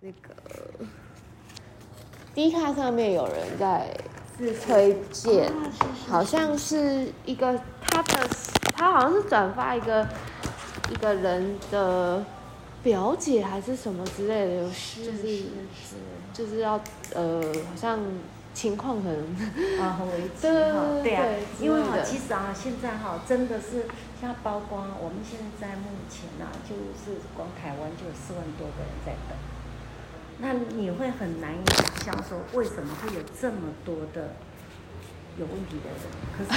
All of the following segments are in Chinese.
那个 D 卡上面有人在推荐，好像是一个他的，他好像是转发一个一个人的表姐还是什么之类的，有是就是是是就是要呃，好像情况可能啊，很危机对 哈，对啊因为哈，其实啊，现在哈，真的是像包括我们现在目前啊，就是光台湾就有四万多个人在等，那你会很难以想象说为什么会有这么多的有问题的人。可是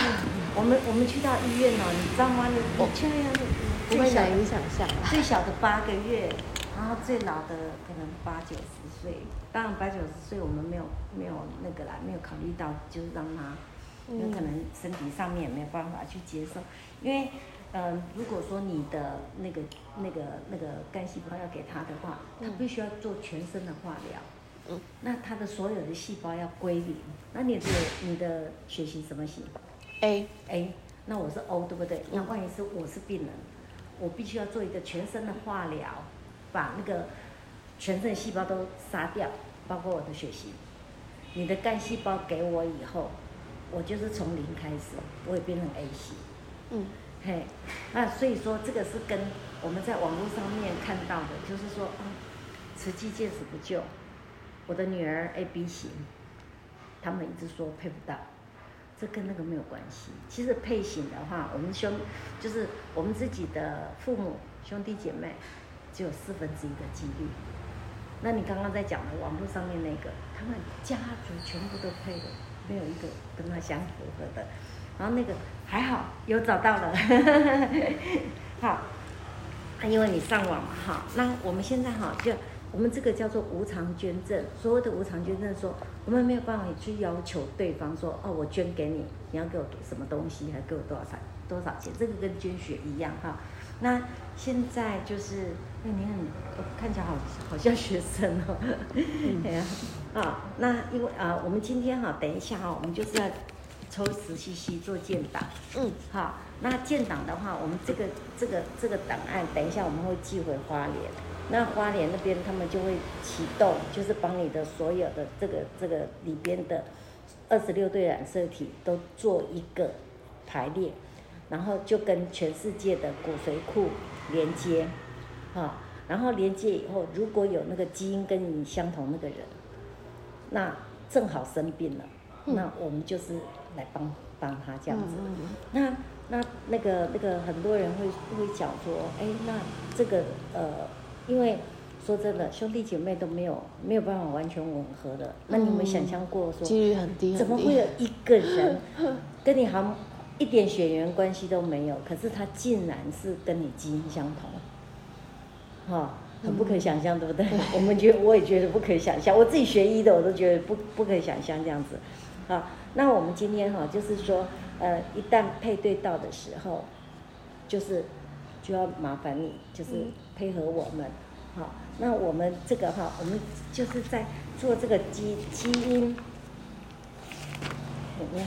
我们我们去到医院哦，你知道吗？你你去那个不会最小难以想象啊。最小的八个月，然后最老的可能八九十岁。当然八九十岁我们没有没有那个啦，没有考虑到就是让他，有可能身体上面也没有办法去接受。因为嗯、呃如果说你的那个那个那个干细胞要给他的话，他必须要做全身的化疗。嗯那他的所有的细胞要归零，那你的你的血型什么型？A A，那我是 O，对不对？那万一是我是病人，我必须要做一个全身的化疗，把那个全身的细胞都杀掉，包括我的血型。你的干细胞给我以后，我就是从零开始，我也变成 A 型。嗯嘿，那所以说这个是跟我们在网络上面看到的，就是说，嗯，慈济见死不救，我的女儿 A B 型，他们一直说配不到，这跟那个没有关系。其实配型的话，我们兄就是我们自己的父母兄弟姐妹，只有四分之一的几率。那你刚刚在讲的网络上面那个，他们家族全部都配了，没有一个跟他相符合的。然后那个还好有找到了，好，那因为你上网嘛，哈，那我们现在哈就我们这个叫做无偿捐赠，所谓的无偿捐赠说，我们没有办法去要求对方说，哦，我捐给你，你要给我什么东西，还给我多少钱多少钱，这个跟捐血一样哈。那现在就是，那你看，我看起来好好像学生哦，对 呀、啊，那因为啊，我们今天哈，等一下哈，我们就是要抽十 CC 做建档，嗯。好，那建档的话，我们这个这个这个档案，等一下我们会寄回花莲，那花莲那边他们就会启动，就是把你的所有的这个这个里边的二十六对染色体都做一个排列，然后就跟全世界的骨髓库连接，哈，然后连接以后，如果有那个基因跟你相同那个人，那正好生病了，那我们就是来帮帮他这样子。那那那个那个很多人会会讲说，哎，那这个呃，因为说真的，兄弟姐妹都没有没有办法完全吻合的。那你有没有想象过说，几率很低。怎么会有一个人 跟你好一点血缘关系都没有，可是他竟然是跟你基因相同，哈、很不可想象，对不对？我们觉得我也觉得不可以想象，我自己学医的我都觉得不不可以想象这样子，好，那我们今天哈、就是说，呃，一旦配对到的时候，就是就要麻烦你，就是嗯配合我们，好，那我们这个哈，我们就是在做这个基基因。你看，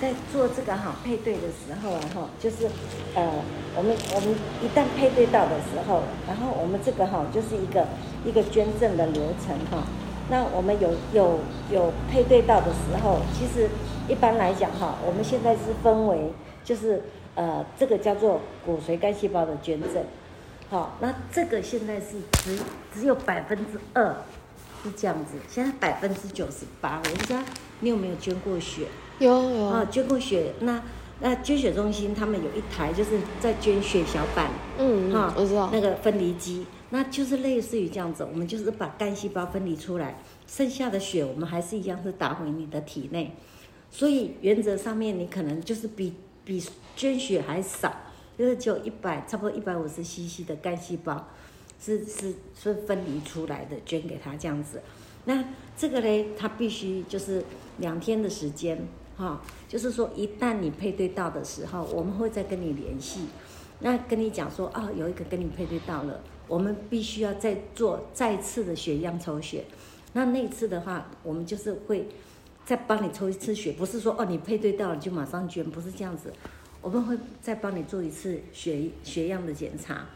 在做这个哈配对的时候啊哈，就是呃，我们我们一旦配对到的时候，然后我们这个哈就是一个一个捐赠的流程哈。那我们有有有配对到的时候，其实一般来讲哈，我们现在是分为就是呃这个叫做骨髓干细胞的捐赠，好，那这个现在是只只有百分之二是这样子，现在百分之九十八，我不知道你有没有捐过血？有有。啊，捐过血，那那捐血中心他们有一台就是在捐血小板，嗯哈嗯，我知道。那个分离机，那就是类似于这样子，我们就是把干细胞分离出来，剩下的血我们还是一样是打回你的体内，所以原则上面你可能就是比比捐血还少，就是只有一百差不多一百五十 CC 的干细胞是是是分离出来的，捐给他这样子。那这个嘞，它必须就是两天的时间，哈、就是说一旦你配对到的时候，我们会再跟你联系，那跟你讲说，啊，有一个跟你配对到了，我们必须要再做再次的血样抽血。那那次的话，我们就是会再帮你抽一次血，不是说哦你配对到了就马上捐，不是这样子，我们会再帮你做一次血血样的检查，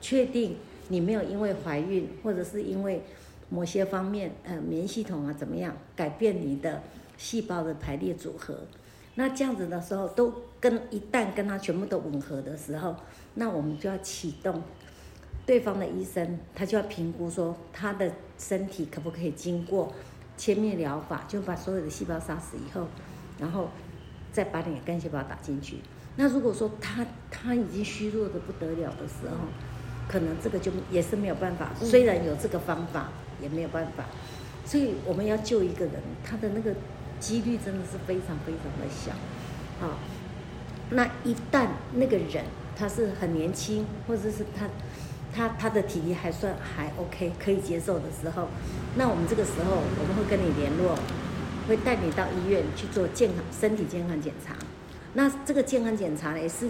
确定你没有因为怀孕或者是因为某些方面，呃，免疫系统啊怎么样改变你的细胞的排列组合。那这样子的时候，都跟一旦跟它全部都吻合的时候，那我们就要启动对方的医生，他就要评估说他的身体可不可以经过切面疗法，就把所有的细胞杀死以后，然后再把你的干细胞打进去。那如果说他他已经虚弱的不得了的时候，可能这个就也是没有办法。虽然有这个方法，也没有办法。所以我们要救一个人，他的那个。几率真的是非常非常的小，好，那一旦那个人他是很年轻，或者是他他他的体力还算还 OK 可以接受的时候，那我们这个时候我们会跟你联络，会带你到医院去做健康身体健康检查。那这个健康检查呢也是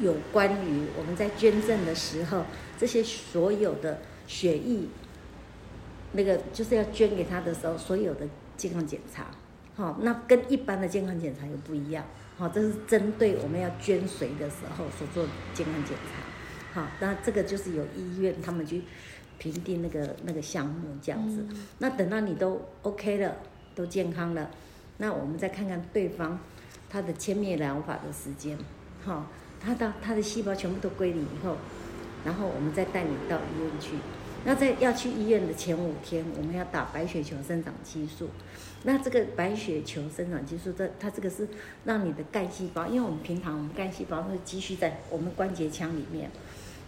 有关于我们在捐赠的时候，这些所有的血液，那个就是要捐给他的时候，所有的健康检查。好，那跟一般的健康检查又不一样。好，这是针对我们要捐髓的时候所做健康检查。好，那这个就是有医院他们去评定那个那个项目这样子。那等到你都 OK 了，都健康了，那我们再看看对方他的切灭疗法的时间。好，他的他的细胞全部都归零以后，然后我们再带你到医院去。那在要去医院的前五天，我们要打白血球生长激素。那这个白血球生长激素，这它这个是让你的干细胞，因为我们平常我们干细胞会积蓄在我们关节腔里面，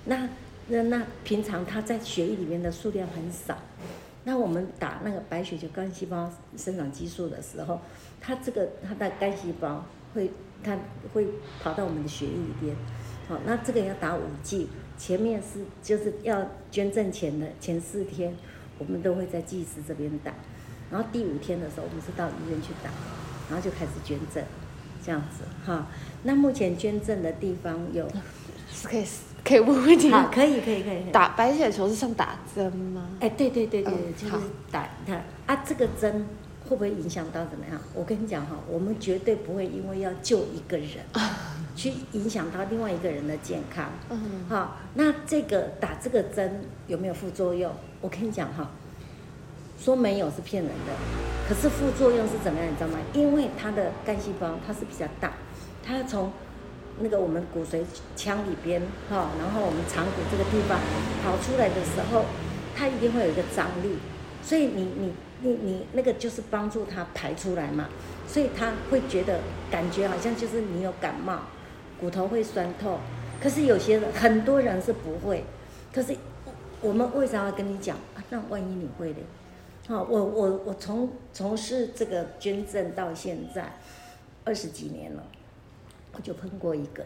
那那那平常它在血液里面的数量很少，那我们打那个白血球干细胞生长激素的时候，它这个它的干细胞会它会跑到我们的血液里边，好，那这个要打五剂，前面是就是要捐赠前的前四天，我们都会在技师这边打。然后第五天的时候，我们是到医院去打，然后就开始捐赠，这样子哈。那目前捐赠的地方有，可以可以问问题吗？可以可以可以。打白血球是像打针吗？哎，对对对对，就是打它啊。这个针会不会影响到怎么样？我跟你讲哈，我们绝对不会因为要救一个人，去影响到另外一个人的健康。嗯。好，那这个打这个针有没有副作用？我跟你讲哈。说没有是骗人的，可是副作用是怎么样？你知道吗？因为它的干细胞它是比较大，它从那个我们骨髓腔里边哈，然后我们长骨这个地方跑出来的时候，它一定会有一个张力，所以你你你你那个就是帮助它排出来嘛，所以他会觉得感觉好像就是你有感冒，骨头会酸痛，可是有些人很多人是不会，可是我们为啥要跟你讲啊？那万一你会的？好，我我我从从事这个捐赠到现在二十几年了，我就碰过一个，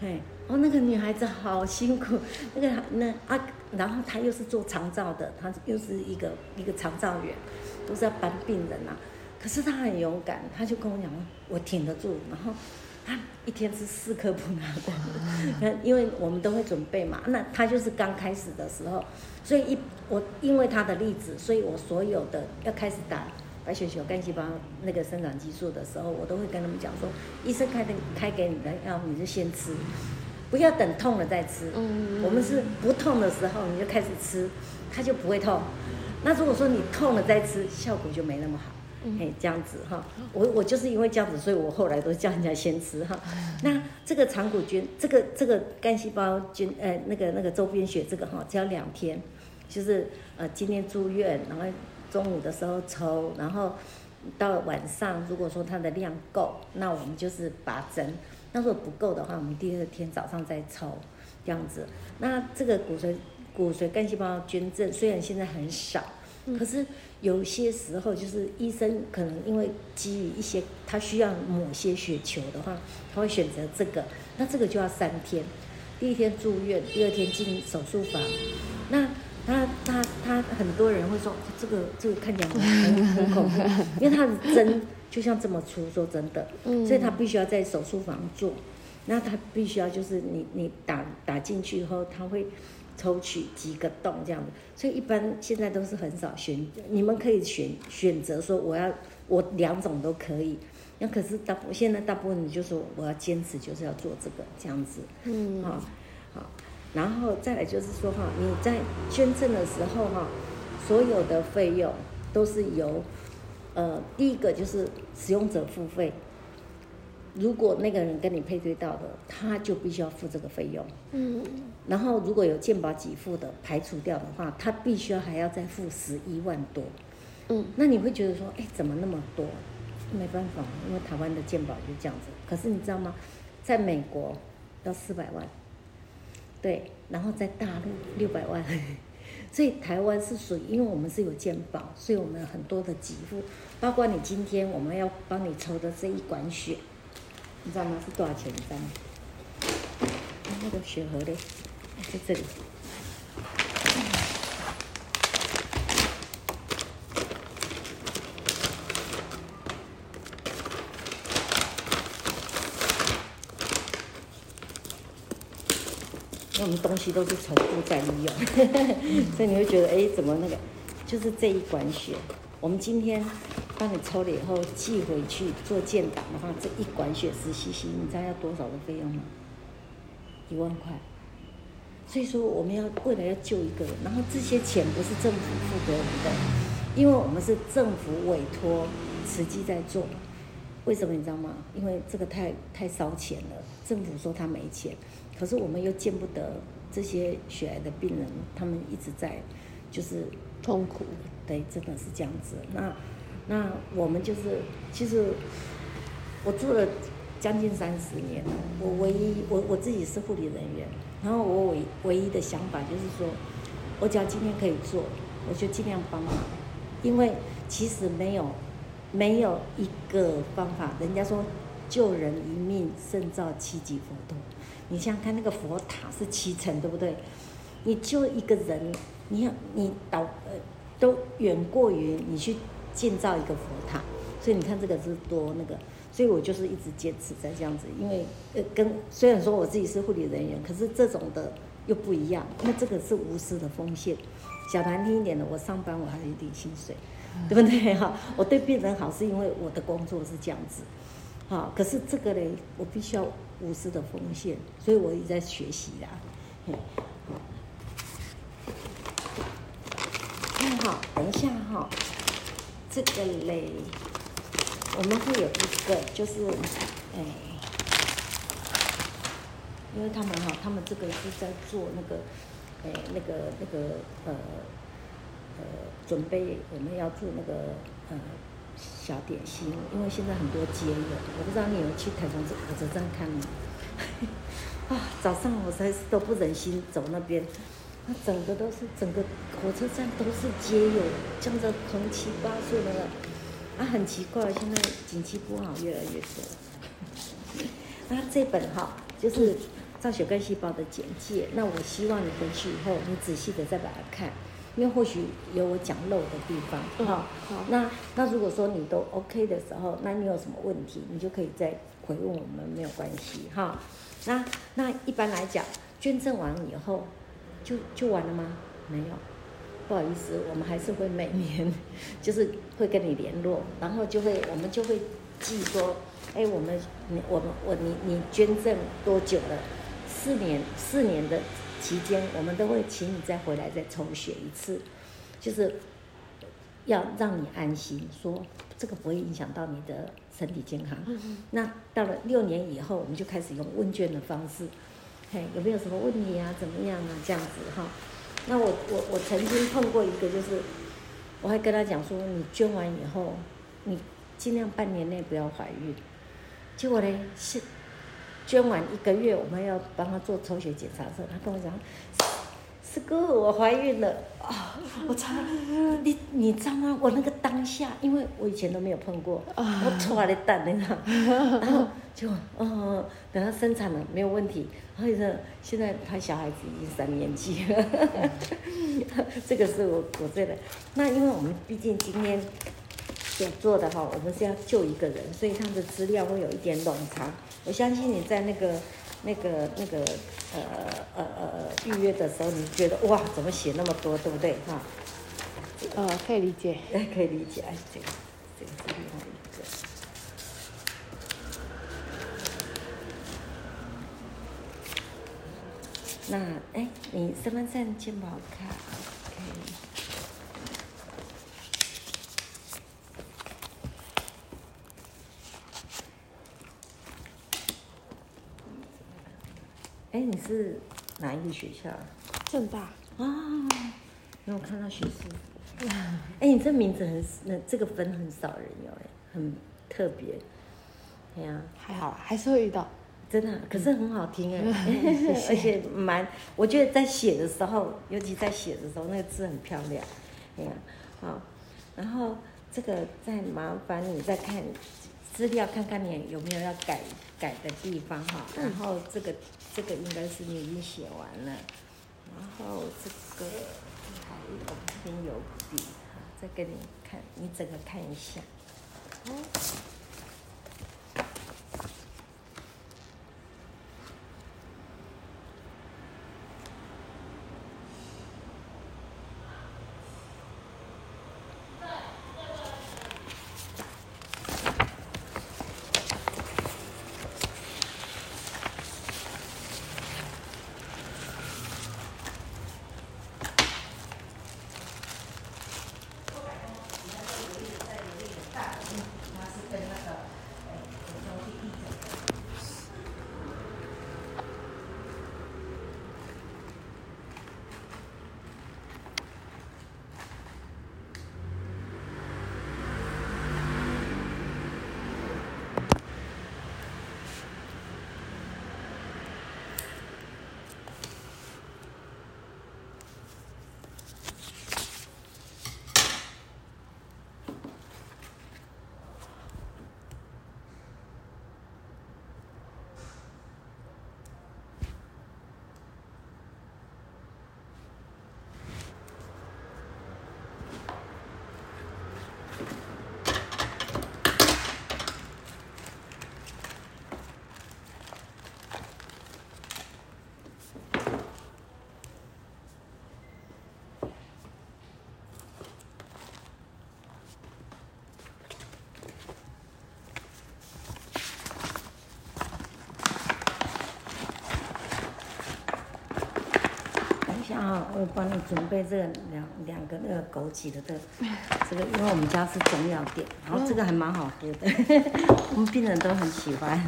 嘿，哦，那个女孩子好辛苦，那个那啊，然后她又是做肠照的，她又是一个一个肠照员，都是要搬病人呐，可是她很勇敢，她就跟我讲，我挺得住，然后她一天吃四颗普拿的，因为我们都会准备嘛，那她就是刚开始的时候。所以一我因为她的例子，所以我所有的要开始打白血球干细胞那个生长激素的时候，我都会跟他们讲说，医生开的开给你的药，你就先吃，不要等痛了再吃。嗯。我们是不痛的时候你就开始吃，它就不会痛。那如果说你痛了再吃，效果就没那么好。哎，这样子哈，我我就是因为这样子，所以我后来都叫人家先吃哈。那这个肠骨菌，这个这个干细胞菌，呃，那个那个周边血这个哈，只要两天，就是呃今天住院，然后中午的时候抽，然后到晚上如果说它的量够，那我们就是拔针。那如果不够的话，我们第二天早上再抽，这样子。那这个骨髓骨髓干细胞捐赠虽然现在很少，可是。有些时候就是医生可能因为基于一些他需要某些血球的话，他会选择这个，那这个就要三天，第一天住院，第二天进手术房。那他他他很多人会说这个这个看起来很 很恐怖，因为他的针就像这么粗，说真的，所以他必须要在手术房做，那他必须要就是你你打打进去以后，他会。抽取几个洞这样子，所以一般现在都是很少选，你们可以选选择说我要我两种都可以，那可是大现在大部分你就说我要坚持就是要做这个这样子，嗯，好，好，然后再来就是说哈，你在捐赠的时候哈，所有的费用都是由，呃，第一个就是使用者付费。如果那个人跟你配对到的，他就必须要付这个费用。嗯，然后如果有健保给付的排除掉的话，他必须要还要再付十一万多。嗯，那你会觉得说，哎，怎么那么多？没办法，因为台湾的健保就这样子。可是你知道吗？在美国要四百万，对，然后在大陆六百万，所以台湾是属于，因为我们是有健保，所以我们很多的给付，包括你今天我们要帮你抽的这一管血，你知道吗？是多少钱？一张？那个血盒嘞，在这里。我们东西都是重复再利用，所以你会觉得，哎，怎么那个？就是这一管血，我们今天帮你抽了以后寄回去做建档的话，这一管血十 cc，你知道要多少的费用吗？一万块。所以说，我们要为了要救一个人，然后这些钱不是政府付给我们的，因为我们是政府委托慈济在做。为什么你知道吗？因为这个太太烧钱了，政府说他没钱。可是我们又见不得这些血癌的病人，他们一直在就是痛苦，对，真的是这样子。那那我们就是，其实我做了将近三十年，我唯一我我自己是护理人员，然后我唯唯一的想法就是说，我只要今天可以做，我就尽量帮忙，因为其实没有没有一个方法，人家说救人一命胜造七级浮屠。你想想看，那个佛塔是七层，对不对？你救一个人，你要你导呃，都远过于你去建造一个佛塔。所以你看这个是多那个，所以我就是一直坚持在这样子。因为呃，跟虽然说我自己是护理人员，可是这种的又不一样。那这个是无私的奉献。讲难听一点的，我上班我还有一点薪水，对不对哈？我对病人好是因为我的工作是这样子。好，可是这个嘞，我必须要。无私的奉献，所以我也在学习啦。看好，等一下哈，这个嘞，我们会有一个，就是哎，因为他们哈，他们这个是在做那个，哎，那个那个呃，准备我们要做那个呃。小点心，因为现在很多街友，我不知道你有去台中火车站看吗？啊，早上我才是都不忍心走那边，那整个都是整个火车站都是街友，像这样子横七八竖的，啊，很奇怪，现在景气不好，越来越多。那 这本哈就是造血干细胞的简介，那我希望你回去以后，你仔细的再把它看。因为或许有我讲漏的地方，哈，那那如果说你都 OK 的时候，那你有什么问题，你就可以再回问我们，没有关系，哈。那那一般来讲，捐赠完以后，就就完了吗？没有，不好意思，我们还是会每年，就是会跟你联络，然后就会我们就会记说，哎，我们你我们我你你捐赠多久了？四年四年的。期间，我们都会请你再回来再抽血一次，就是要让你安心，说这个不会影响到你的身体健康。那到了六年以后，我们就开始用问卷的方式，嘿，有没有什么问题啊？怎么样啊？这样子哈。那我我我曾经碰过一个，就是我还跟他讲说，你捐完以后，你尽量半年内不要怀孕。结果呢是。捐完一个月，我们要帮他做抽血检查的时候，他跟我讲：“师哥，我怀孕了啊！”我操，你你知道吗？我那个当下，因为我以前都没有碰过，我出来的蛋，你知道？然后就嗯，等他生产了没有问题，然后说现在他小孩子已经三年级了，这个是我我这的。那因为我们毕竟今天所做的哈，我们是要救一个人，所以他的资料会有一点冗长。我相信你在那个、那个、那个呃呃呃预约的时候，你觉得哇，怎么写那么多，对不对？哈，呃，可以理解，哎，可以理解，哎，这个这个是另外一个。那哎，你身份证、健保卡，可是哪一个学校？正大啊，因为我看到学士。哎，你这名字很，那这个分很少人有，哎，很特别。对呀，还好，还是会遇到。真的，可是很好听哎，而且蛮，我觉得在写的时候，尤其在写的时候，那个字很漂亮。哎呀，好，然后这个再麻烦你再看资料，看看你有没有要改改的地方哈。然后这个这个应该是你已经写完了，然后这个还有这边有笔，再给你看，你整个看一下。啊，我帮你准备这两两个那个枸杞的这个，这个因为我们家是中药店，然后这个还蛮好喝的，我们病人都很喜欢。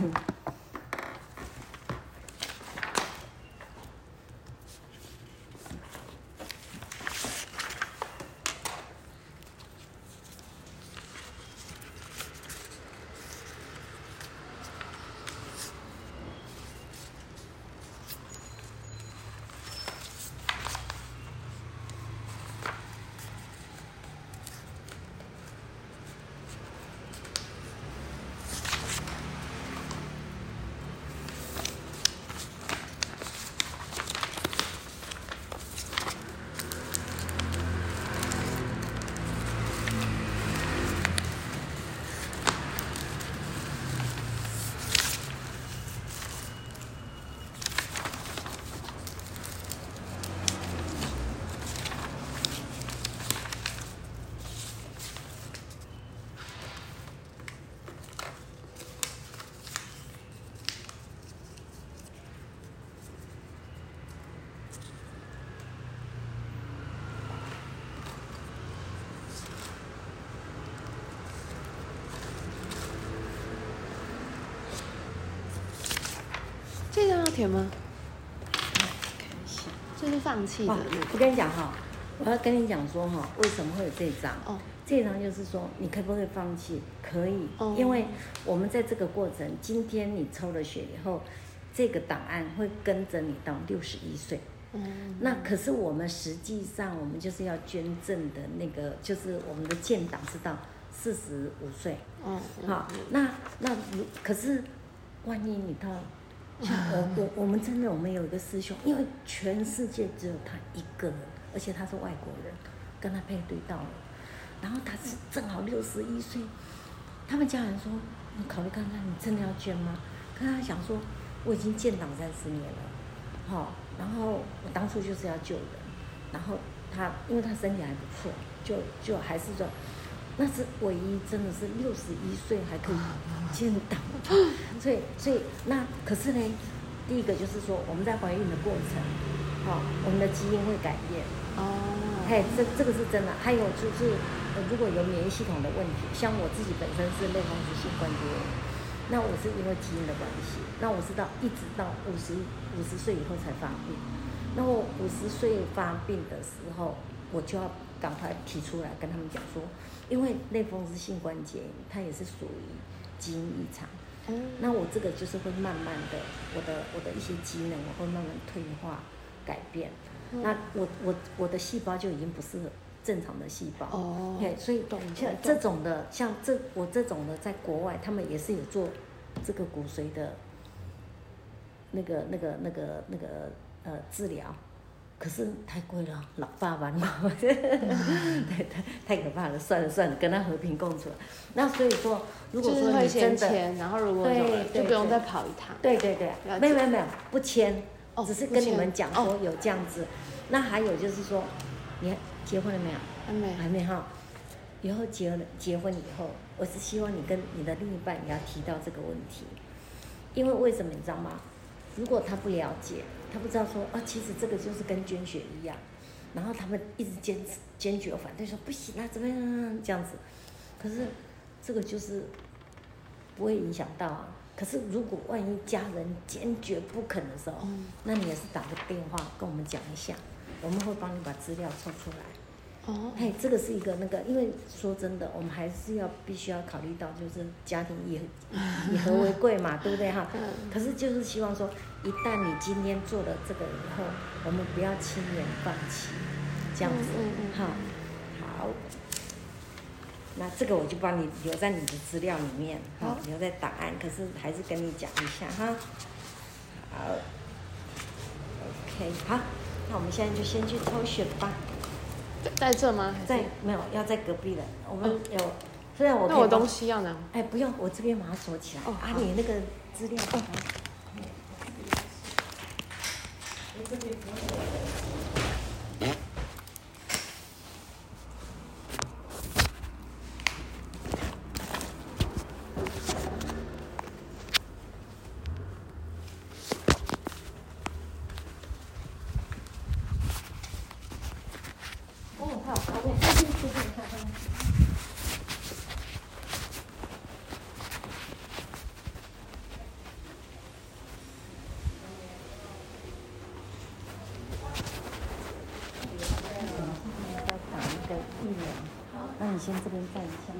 这张要填吗？看一下，这是放弃的。我跟你讲哈，我要跟你讲说哈，为什么会有这张？哦，这张就是说，你可不可以放弃？可以，因为我们在这个过程，今天你抽了血以后，这个档案会跟着你到六十一岁。嗯，那可是我们实际上，我们就是要捐赠的那个，就是我们的建档是到四十五岁。嗯，好，那那如可是，万一你到。我我我们真的，我们有一个师兄，因为全世界只有他一个人，而且他是外国人，跟他配对到了，然后他是正好六十一岁，他们家人说，你考虑看看，你真的要捐吗？可他想说，我已经建党三十年了，好，然后我当初就是要救人，然后他因为他身体还不错，就就还是说，那是唯一真的是六十一岁还可以建党。所以，所以那可是呢，第一个就是说，我们在怀孕的过程，好，我们的基因会改变。哦。嘿，这这个是真的。还有就是，如果有免疫系统的问题，像我自己本身是类风湿性关节炎，那我是因为基因的关系，那我是到一直到五十五十岁以后才发病。那我五十岁发病的时候，我就要赶快提出来跟他们讲说，因为类风湿性关节炎，它也是属于基因异常。嗯，那我这个就是会慢慢的，我的我的一些机能我会慢慢退化改变。那我我我的细胞就已经不是正常的细胞。哦对，所以懂像这种的，像这我这种的，在国外他们也是有做这个骨髓的那个那个那个那个呃治疗。可是太贵了，老爸爸嘛，对，太太可怕了，算了算了，跟他和平共处。那所以说，如果说你真的，然后如果就不用再跑一趟。对对对没有没有没有，不签，哦只是跟你们讲哦说有这样子。那还有就是说，你结婚了没有？还没还没哈。以后结了结婚以后，我是希望你跟你的另一半也要提到这个问题，因为为什么你知道吗？如果他不了解，他不知道说啊，其实这个就是跟捐血一样，然后他们一直坚持坚决反对说不行啊，怎么样这样子，可是这个就是不会影响到啊。可是如果万一家人坚决不肯的时候，嗯那你也是打个电话跟我们讲一下，我们会帮你把资料抽出来。哦，嘿，这个是一个那个，因为说真的，我们还是要必须要考虑到，就是家庭以以和为贵嘛，对不对哈？嗯可是就是希望说，一旦你今天做了这个以后，我们不要轻言放弃，这样子，嗯嗯嗯哈，好。那这个我就帮你留在你的资料里面，哈好，留在档案。可是还是跟你讲一下哈。好，OK，好，那我们现在就先去抽血吧。在这吗？在没有要在隔壁的，我们有，虽然我那我东，西要拿吗？哎，不用，我这边把它锁起来。哦啊，你那个资料，还有咖啡，谢谢谢谢咖啡。在打那个疫苗，那你先这边站一下。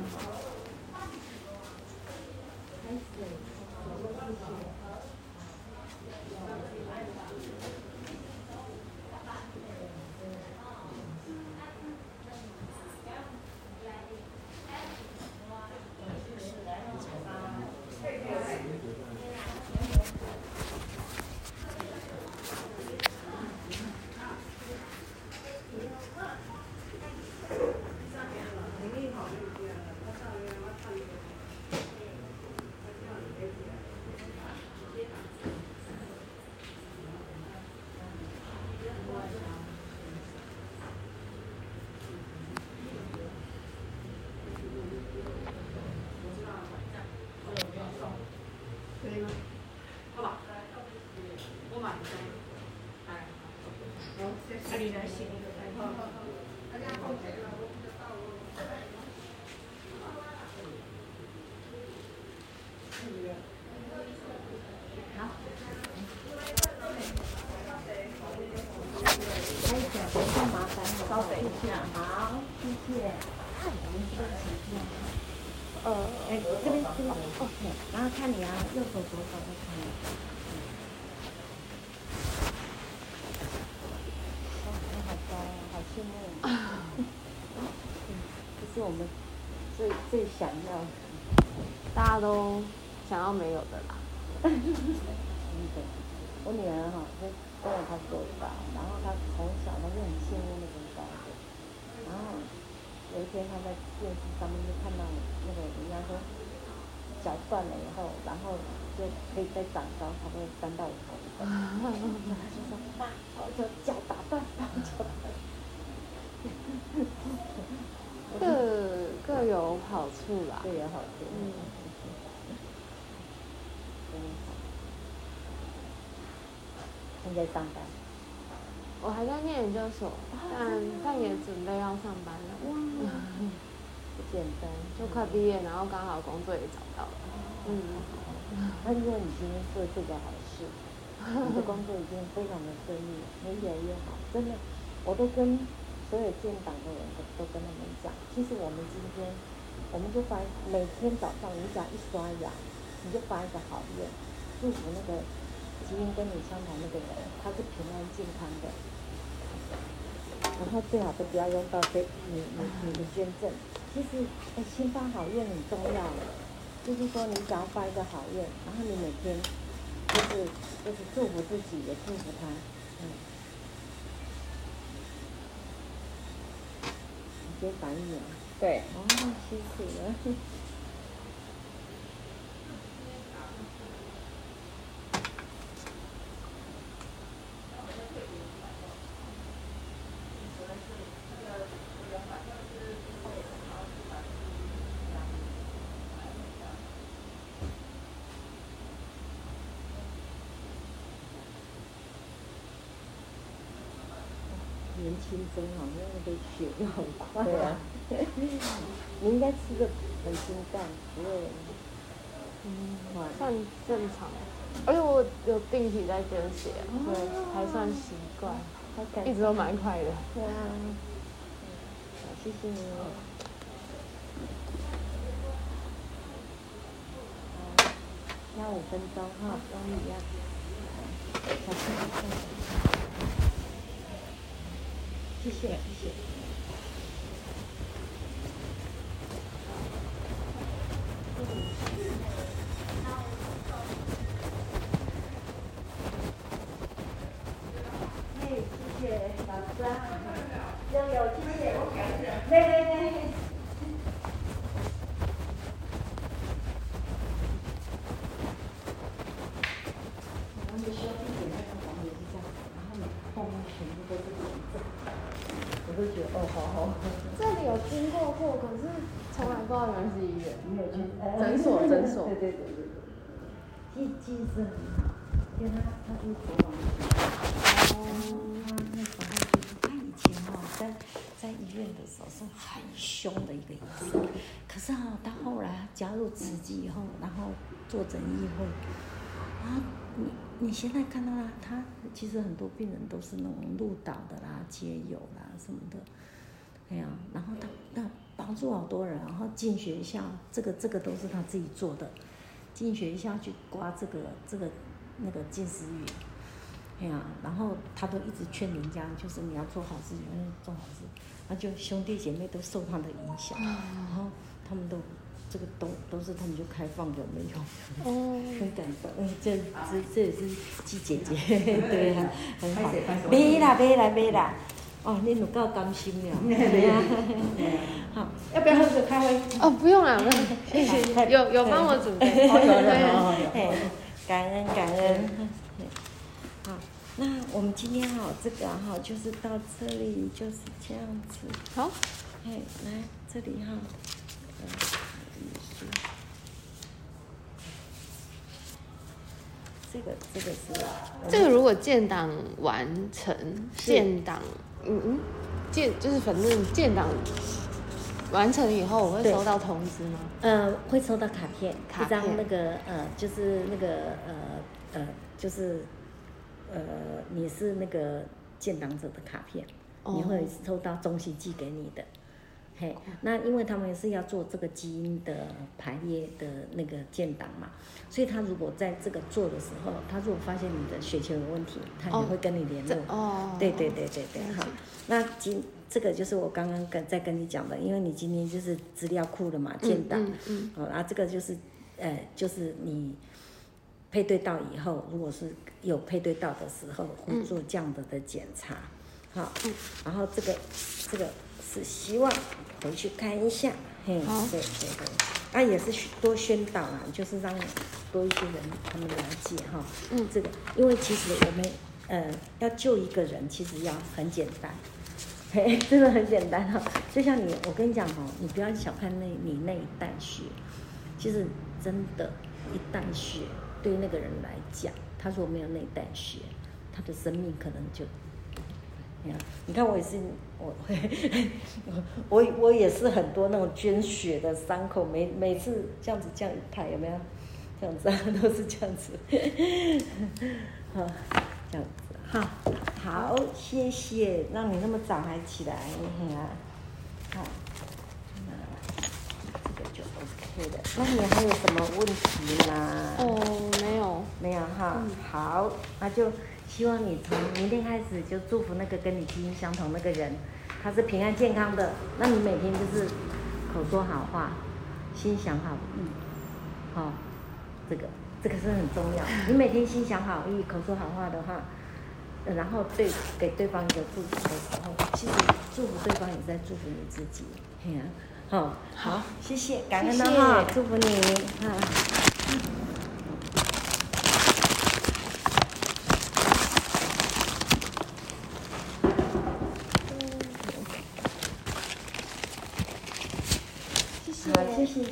可以讲，等一下麻烦你稍等一下。好，谢谢。我们这边请坐。呃，哎，这边这边，OK，然后看你啊，右手左手都可以。哦，你好高啊，好羡慕。这是我们最最想要。大家都想要没有的啦。真的，我女儿哈，就跟我差不多大，然后她从小她就很羡慕那种高的，然后有一天她在电视上面就看到那个人家说脚断了以后，然后就可以再长高差不多三到五公分，然后她就说妈，我的脚打断，把我脚打断。各 各有好处啦。各，有好处。嗯真好。现在上班。我还在念研究所，但但也准备要上班了。哇，不简单，就快毕业，然后刚好工作也找到了。嗯，他因为你今天做这个好事，你的工作已经非常的顺利，你越来越好，真的，我都跟所有建党的人都都跟他们讲，其实我们今天，我们就发每天早上你只要一刷牙，你就发一个好愿，祝福那个基因跟你相同那个人，他是平安健康的。然后最好都不要用到这你你你的捐赠。其实，哎，先发好愿很重要的，就是说你只要发一个好愿，然后你每天就是就是祝福自己，也祝福他，嗯。你先反应啊？对。哦，辛苦了。年轻真好，那个血又很快。对啊。你应该吃的很清淡，不会。嗯，算正常。而且我有定期在捐血，对，还算习惯，一直都蛮快的。对啊。好，谢谢你。那五分钟哈，跟你一样。小心。谢谢，谢谢。哎，谢谢老师啊，悠悠，谢谢，来来来。我们需要地点那个房也是这样子，然后呢，后面全部都是文字。我都觉得哦，好好。这里有经过过，可是从来不知道原来是医院。没有去。诊所，诊所。对对对对对。记记忆是很好，因为他他是国王。哦。他那时候就是他以前哈在在医院的时候是很凶的一个医生，可是哈他后来加入慈济以后，然后做诊议会，啊你你现在看到他，他其实很多病人都是那种路倒的啦、接友啦什么的，哎呀，然后他他帮助好多人，然后进学校，这个这个都是他自己做的，进学校去刮这个这个那个近视眼，哎呀，然后他都一直劝人家，就是你要做好事，要做好事，那就兄弟姐妹都受他的影响，然后他们都。这个都都是他们就开放的，没有，哦，很感动，嗯，这这这也是季姐姐，对啊，很好，没啦没啦没啦，哦，你有够甘心了，对。啊，好，要不要喝个咖啡？哦，不用了，谢谢，有有帮我准备，有有有，感恩感恩，好，那我们今天哈这个哈就是到这里就是这样子，好，哎，来这里哈，这个这个是，这个如果建档完成，建档，嗯嗯，建就是反正建档完成以后，我会收到通知吗？呃，会收到卡片，一张那个呃，就是那个呃呃，就是呃，你是那个建档者的卡片，你会收到中心寄给你的。嘿，那因为他们是要做这个基因的排列的那个建档嘛，所以他如果在这个做的时候，他如果发现你的血球有问题，他也会跟你联络。哦，对对对对对，好。那今这个就是我刚刚跟在跟你讲的，因为你今天就是资料库了嘛，建档。嗯嗯。好，然后这个就是呃，就是你配对到以后，如果是有配对到的时候，会做这样的的检查。好，嗯然后这个这个。是希望回去看一下，嘿，对对对，啊也是多宣导啊，就是让多一些人他们了解哈，嗯，这个，因为其实我们呃要救一个人，其实要很简单，嘿，真的很简单哈，就像你，我跟你讲哦，你不要小看那你那一袋血，其实真的，一袋血对那个人来讲，他如果没有那一袋血，他的生命可能就。你看我也是，我 我我也是很多那种捐血的伤口，每每次这样子这样一拍有没有？这样子啊，都是这样子，好，这样子，好，好，谢谢，让你那么早还起来，啊，好，OK 的。那你还有什么问题吗？哦，没有，没有哈，好，那就希望你从明天开始就祝福那个跟你基因相同那个人，他是平安健康的。那你每天就是口说好话，心想好意，好。这个这个是很重要。你每天心想好意，口说好话的话，然后对给对方一个祝福的时候，其实祝福对方也在祝福你自己。好，好，谢谢，感恩的哈，祝福你嗯。谢谢，谢谢谢，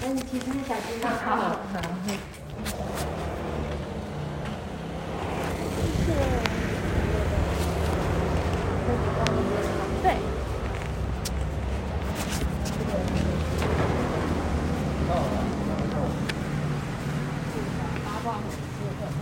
那你其他小金刚好，好，